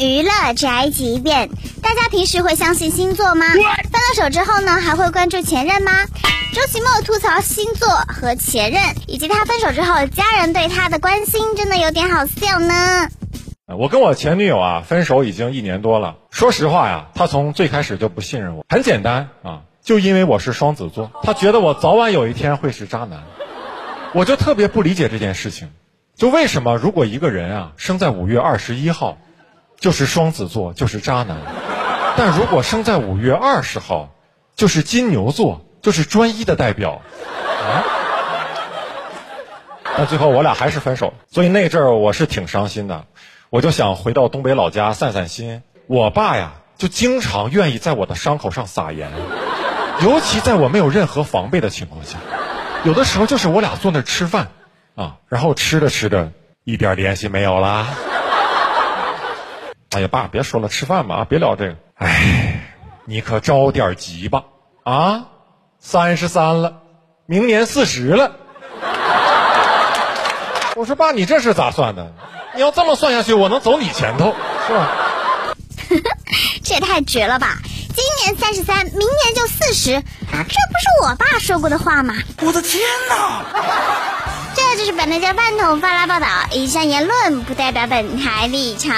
娱乐宅急便，大家平时会相信星座吗？分了手之后呢，还会关注前任吗？周奇墨吐槽星座和前任，以及他分手之后家人对他的关心，真的有点好笑呢。我跟我前女友啊分手已经一年多了。说实话呀，她从最开始就不信任我。很简单啊，就因为我是双子座，她觉得我早晚有一天会是渣男。我就特别不理解这件事情，就为什么如果一个人啊生在五月二十一号，就是双子座就是渣男，但如果生在五月二十号，就是金牛座就是专一的代表，啊？那最后我俩还是分手，所以那阵儿我是挺伤心的。我就想回到东北老家散散心。我爸呀，就经常愿意在我的伤口上撒盐，尤其在我没有任何防备的情况下，有的时候就是我俩坐那儿吃饭，啊，然后吃着吃着，一点联系没有啦。哎呀，爸，别说了，吃饭吧啊，别聊这个。哎，你可着点急吧啊，三十三了，明年四十了。我说爸，你这是咋算的？你要这么算下去，我能走你前头，是吧？这也太绝了吧！今年三十三，明年就四十，这不是我爸说过的话吗？我的天哪！这就是本台家饭桶发来报道，以上言论不代表本台立场。